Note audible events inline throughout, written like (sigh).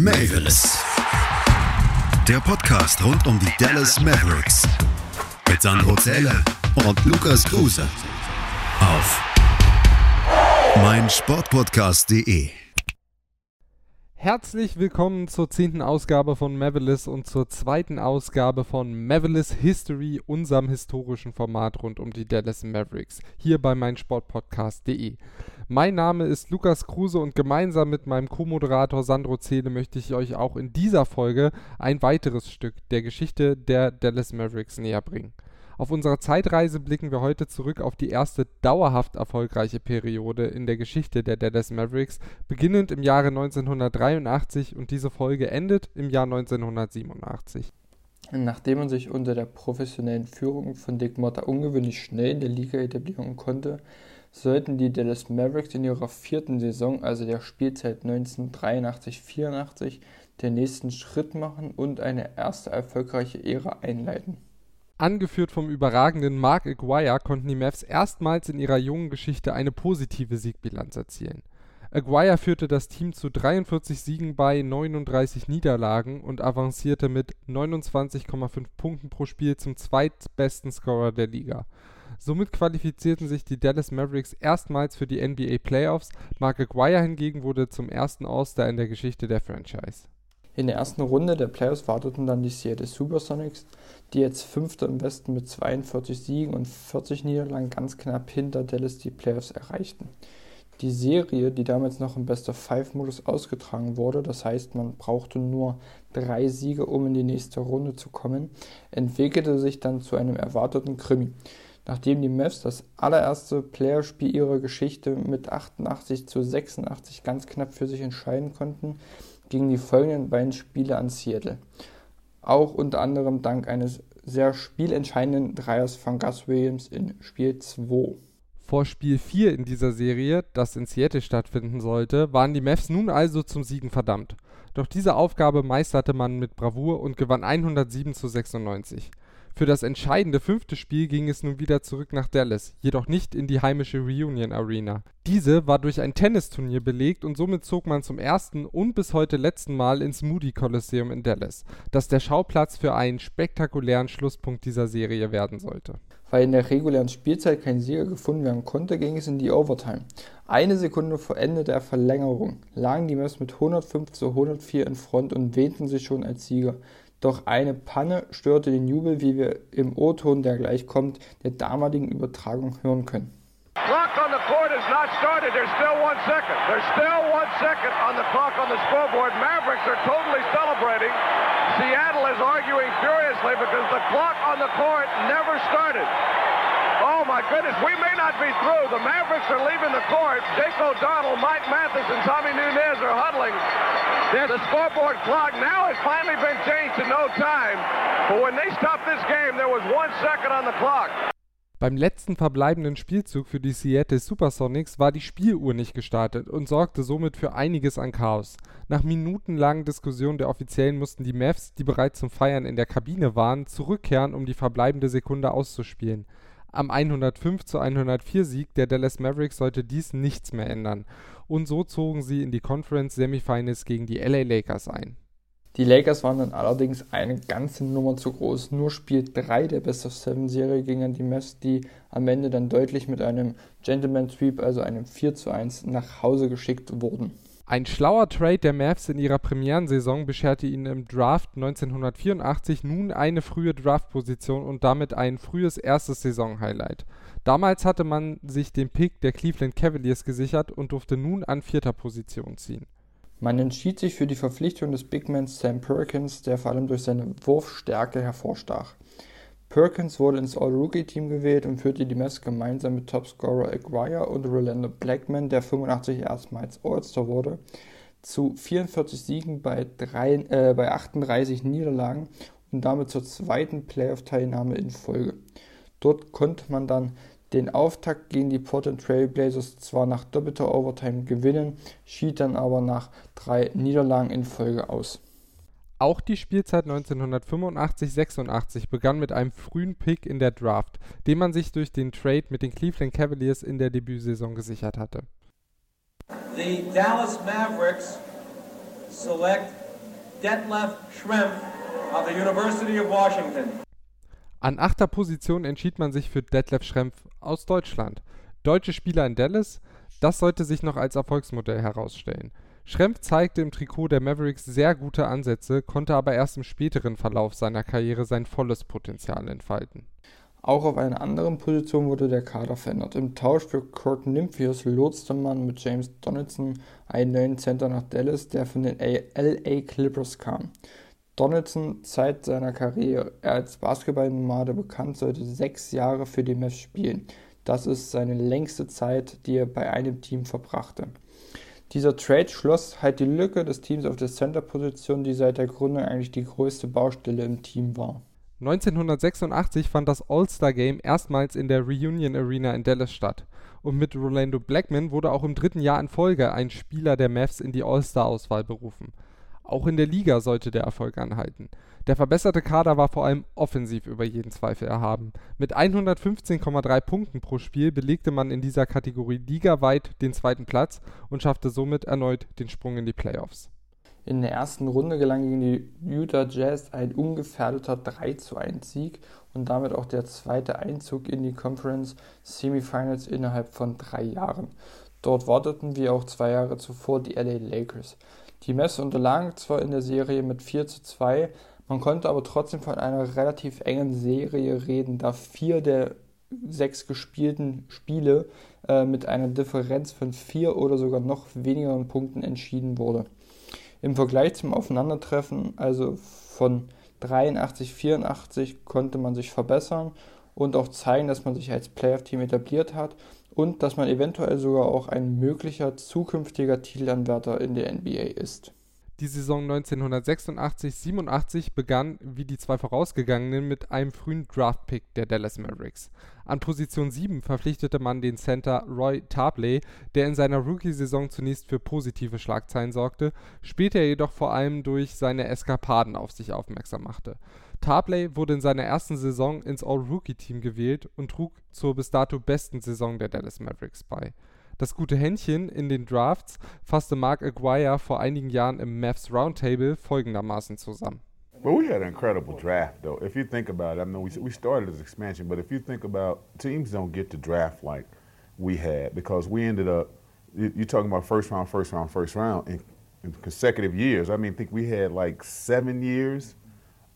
Mavis. Der Podcast rund um die Dallas Mavericks. Mit Sandro Zähler und Lukas Kruse. Auf meinsportpodcast.de. Herzlich willkommen zur zehnten Ausgabe von Mavelis und zur zweiten Ausgabe von Mavelis History, unserem historischen Format rund um die Dallas Mavericks, hier bei meinsportpodcast.de. Mein Name ist Lukas Kruse und gemeinsam mit meinem Co-Moderator Sandro Zehle möchte ich euch auch in dieser Folge ein weiteres Stück der Geschichte der Dallas Mavericks näher bringen. Auf unserer Zeitreise blicken wir heute zurück auf die erste dauerhaft erfolgreiche Periode in der Geschichte der Dallas Mavericks, beginnend im Jahre 1983 und diese Folge endet im Jahr 1987. Nachdem man sich unter der professionellen Führung von Dick Motta ungewöhnlich schnell in der Liga etablieren konnte, sollten die Dallas Mavericks in ihrer vierten Saison, also der Spielzeit 1983-84, den nächsten Schritt machen und eine erste erfolgreiche Ära einleiten. Angeführt vom überragenden Mark Aguirre konnten die Mavs erstmals in ihrer jungen Geschichte eine positive Siegbilanz erzielen. Aguirre führte das Team zu 43 Siegen bei 39 Niederlagen und avancierte mit 29,5 Punkten pro Spiel zum zweitbesten Scorer der Liga. Somit qualifizierten sich die Dallas Mavericks erstmals für die NBA Playoffs, Mark Aguirre hingegen wurde zum ersten All-Star in der Geschichte der Franchise. In der ersten Runde der Playoffs warteten dann die Seattle Supersonics, die jetzt Fünfter im Westen mit 42 Siegen und 40 Niederlagen ganz knapp hinter Dallas die Playoffs erreichten. Die Serie, die damals noch im Best-of-Five-Modus ausgetragen wurde, das heißt, man brauchte nur drei Siege, um in die nächste Runde zu kommen, entwickelte sich dann zu einem erwarteten Krimi. Nachdem die Mavs das allererste Playerspiel ihrer Geschichte mit 88 zu 86 ganz knapp für sich entscheiden konnten, gingen die folgenden beiden Spiele an Seattle. Auch unter anderem dank eines sehr spielentscheidenden Dreiers von Gus Williams in Spiel 2. Vor Spiel 4 in dieser Serie, das in Seattle stattfinden sollte, waren die Mavs nun also zum Siegen verdammt. Doch diese Aufgabe meisterte man mit Bravour und gewann 107 zu 96. Für das entscheidende fünfte Spiel ging es nun wieder zurück nach Dallas, jedoch nicht in die heimische Reunion Arena. Diese war durch ein Tennisturnier belegt und somit zog man zum ersten und bis heute letzten Mal ins Moody Coliseum in Dallas, das der Schauplatz für einen spektakulären Schlusspunkt dieser Serie werden sollte. Weil in der regulären Spielzeit kein Sieger gefunden werden konnte, ging es in die Overtime. Eine Sekunde vor Ende der Verlängerung lagen die Mavs mit 105 zu 104 in Front und wähnten sich schon als Sieger. Doch eine Panne störte den Jubel, wie wir im O-Ton, der gleich kommt, der damaligen Übertragung hören können. Clock on the court is not started. There's still one second. There's still one second on the clock on the scoreboard. Mavericks are totally celebrating. Seattle is arguing furiously because the clock on the court never started. Oh my goodness, we may not be through. The Mavericks are leaving the court. Jake O'Donnell, Mike Mathis, and Tommy Nunez are huddling. The scoreboard clock now has finally been changed to no time. But when they stopped this game, there was one second on the clock. Beim letzten verbleibenden Spielzug für die Seattle Supersonics war die Spieluhr nicht gestartet und sorgte somit für einiges an Chaos. Nach minutenlangen Diskussionen der Offiziellen mussten die Mavs, die bereits zum Feiern in der Kabine waren, zurückkehren, um die verbleibende Sekunde auszuspielen. Am 105 zu 104 Sieg der Dallas Mavericks sollte dies nichts mehr ändern und so zogen sie in die Conference Semifinals gegen die LA Lakers ein. Die Lakers waren dann allerdings eine ganze Nummer zu groß. Nur Spiel 3 der Best of Seven Serie ging an die Mavs, die am Ende dann deutlich mit einem Gentleman Sweep, also einem 4 zu 1, nach Hause geschickt wurden. Ein schlauer Trade der Mavs in ihrer Premierensaison bescherte ihnen im Draft 1984 nun eine frühe Draftposition und damit ein frühes erstes Saisonhighlight. Damals hatte man sich den Pick der Cleveland Cavaliers gesichert und durfte nun an vierter Position ziehen. Man entschied sich für die Verpflichtung des Bigmans Sam Perkins, der vor allem durch seine Wurfstärke hervorstach. Perkins wurde ins All-Rookie-Team gewählt und führte die Mavs gemeinsam mit Topscorer Aguirre und Rolando Blackman, der 85 erstmals All-Star wurde, zu 44 Siegen bei, drei, äh, bei 38 Niederlagen und damit zur zweiten Playoff-Teilnahme in Folge. Dort konnte man dann den Auftakt gegen die Portland Trail Blazers zwar nach doppelter Overtime gewinnen, schied dann aber nach drei Niederlagen in Folge aus. Auch die Spielzeit 1985-86 begann mit einem frühen Pick in der Draft, den man sich durch den Trade mit den Cleveland Cavaliers in der Debütsaison gesichert hatte. The Dallas Mavericks select Detlef Schrempf of the University of Washington. An achter Position entschied man sich für Detlef Schrempf aus Deutschland. Deutsche Spieler in Dallas, das sollte sich noch als Erfolgsmodell herausstellen. Schrempf zeigte im Trikot der Mavericks sehr gute Ansätze, konnte aber erst im späteren Verlauf seiner Karriere sein volles Potenzial entfalten. Auch auf einer anderen Position wurde der Kader verändert. Im Tausch für Kurt Nymphius lotste man mit James Donaldson einen neuen Center nach Dallas, der von den LA Clippers kam. Donaldson, Zeit seiner Karriere als Basketballnomade bekannt, sollte sechs Jahre für die Mavs spielen. Das ist seine längste Zeit, die er bei einem Team verbrachte. Dieser Trade schloss halt die Lücke des Teams auf der Center-Position, die seit der Gründung eigentlich die größte Baustelle im Team war. 1986 fand das All-Star-Game erstmals in der Reunion Arena in Dallas statt. Und mit Rolando Blackman wurde auch im dritten Jahr in Folge ein Spieler der Mavs in die All-Star-Auswahl berufen. Auch in der Liga sollte der Erfolg anhalten. Der verbesserte Kader war vor allem offensiv über jeden Zweifel erhaben. Mit 115,3 Punkten pro Spiel belegte man in dieser Kategorie ligaweit den zweiten Platz und schaffte somit erneut den Sprung in die Playoffs. In der ersten Runde gelang gegen die Utah Jazz ein ungefährdeter 3:1 Sieg und damit auch der zweite Einzug in die Conference Semifinals innerhalb von drei Jahren. Dort warteten wie auch zwei Jahre zuvor die LA Lakers. Die Mavs unterlagen zwar in der Serie mit 4:2, man konnte aber trotzdem von einer relativ engen Serie reden, da vier der sechs gespielten Spiele äh, mit einer Differenz von vier oder sogar noch wenigeren Punkten entschieden wurde. Im Vergleich zum Aufeinandertreffen, also von 83, 84, konnte man sich verbessern und auch zeigen, dass man sich als Playoff-Team etabliert hat und dass man eventuell sogar auch ein möglicher zukünftiger Titelanwärter in der NBA ist. Die Saison 1986/87 begann wie die zwei vorausgegangenen mit einem frühen Draftpick der Dallas Mavericks. An Position 7 verpflichtete man den Center Roy Tarpley, der in seiner Rookie-Saison zunächst für positive Schlagzeilen sorgte, später jedoch vor allem durch seine Eskapaden auf sich aufmerksam machte. Tarpley wurde in seiner ersten Saison ins All-Rookie-Team gewählt und trug zur bis dato besten Saison der Dallas Mavericks bei das gute Händchen in den Drafts fasste Mark Aguirre vor einigen Jahren im Mavs Roundtable folgendermaßen zusammen. Well, we had an incredible draft, though. If you think about it, I mean, we, we started as expansion, but if you think about teams don't get to draft like we had because we ended up, you're talking about first round, first round, first round in, in consecutive years. I mean, I think we had like seven years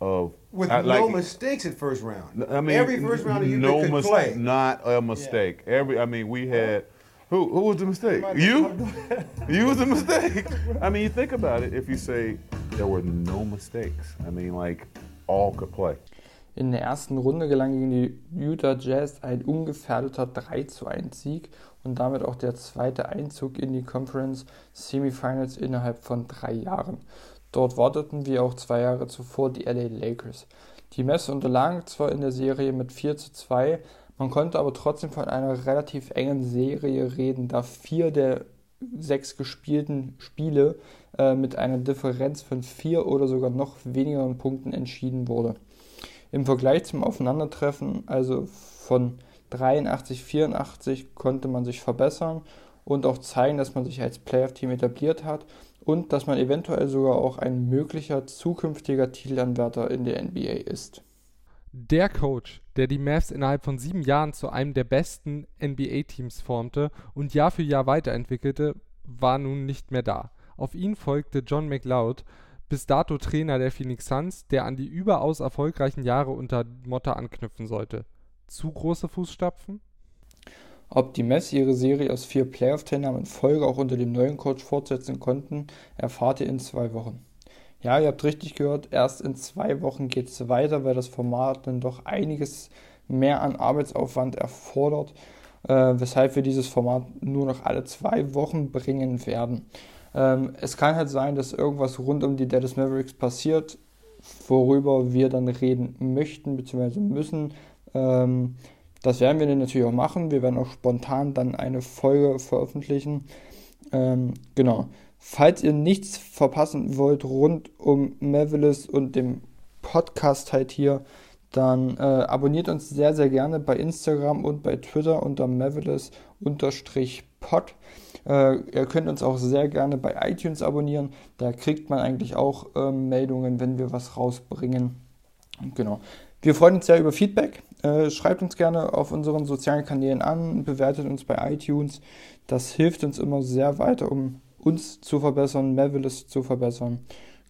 of with uh, I, no like, mistakes at first round. I mean, every first round you no could mis- play. Not a mistake. Yeah. Every, I mean, we had. Who, who was the mistake? You? (laughs) you was the mistake. I mean, you think about it. If you say there were no mistakes, I mean, like all could play. In der ersten Runde gelang gegen die Utah Jazz ein ungefährdeter 3 zu 1 Sieg und damit auch der zweite Einzug in die Conference Semifinals innerhalb von drei Jahren. Dort warteten wie auch zwei Jahre zuvor die LA Lakers. Die Mess unterlagen zwar in der Serie mit 4 zu 2, man konnte aber trotzdem von einer relativ engen Serie reden, da vier der sechs gespielten Spiele äh, mit einer Differenz von vier oder sogar noch wenigeren Punkten entschieden wurde. Im Vergleich zum Aufeinandertreffen, also von 83, 84, konnte man sich verbessern und auch zeigen, dass man sich als Playoff-Team etabliert hat und dass man eventuell sogar auch ein möglicher zukünftiger Titelanwärter in der NBA ist. Der Coach, der die Mavs innerhalb von sieben Jahren zu einem der besten NBA-Teams formte und Jahr für Jahr weiterentwickelte, war nun nicht mehr da. Auf ihn folgte John McLeod, bis dato Trainer der Phoenix Suns, der an die überaus erfolgreichen Jahre unter Motta anknüpfen sollte. Zu große Fußstapfen? Ob die Mavs ihre Serie aus vier Playoff-Teilnahmen in Folge auch unter dem neuen Coach fortsetzen konnten, erfahrt ihr in zwei Wochen. Ja, ihr habt richtig gehört, erst in zwei Wochen geht es weiter, weil das Format dann doch einiges mehr an Arbeitsaufwand erfordert, äh, weshalb wir dieses Format nur noch alle zwei Wochen bringen werden. Ähm, es kann halt sein, dass irgendwas rund um die Dallas Mavericks passiert, worüber wir dann reden möchten bzw. müssen. Ähm, das werden wir dann natürlich auch machen. Wir werden auch spontan dann eine Folge veröffentlichen. Ähm, genau. Falls ihr nichts verpassen wollt rund um Mavelis und dem Podcast halt hier, dann äh, abonniert uns sehr, sehr gerne bei Instagram und bei Twitter unter Mavelis-pod. Äh, ihr könnt uns auch sehr gerne bei iTunes abonnieren. Da kriegt man eigentlich auch ähm, Meldungen, wenn wir was rausbringen. Genau. Wir freuen uns sehr über Feedback. Äh, schreibt uns gerne auf unseren sozialen Kanälen an, bewertet uns bei iTunes. Das hilft uns immer sehr weiter, um uns zu verbessern, Mavilis zu verbessern.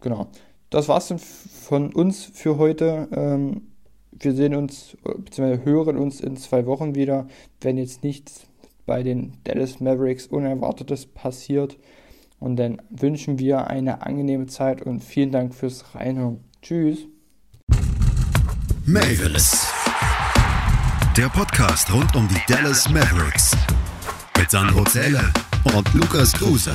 Genau. Das war's dann von uns für heute. Ähm, wir sehen uns bzw. hören uns in zwei Wochen wieder, wenn jetzt nichts bei den Dallas Mavericks Unerwartetes passiert. Und dann wünschen wir eine angenehme Zeit und vielen Dank fürs Reinhören. Tschüss. Mavis. Der Podcast rund um die Dallas Mavericks. Mit Sandro Zähler und Lukas Kruse.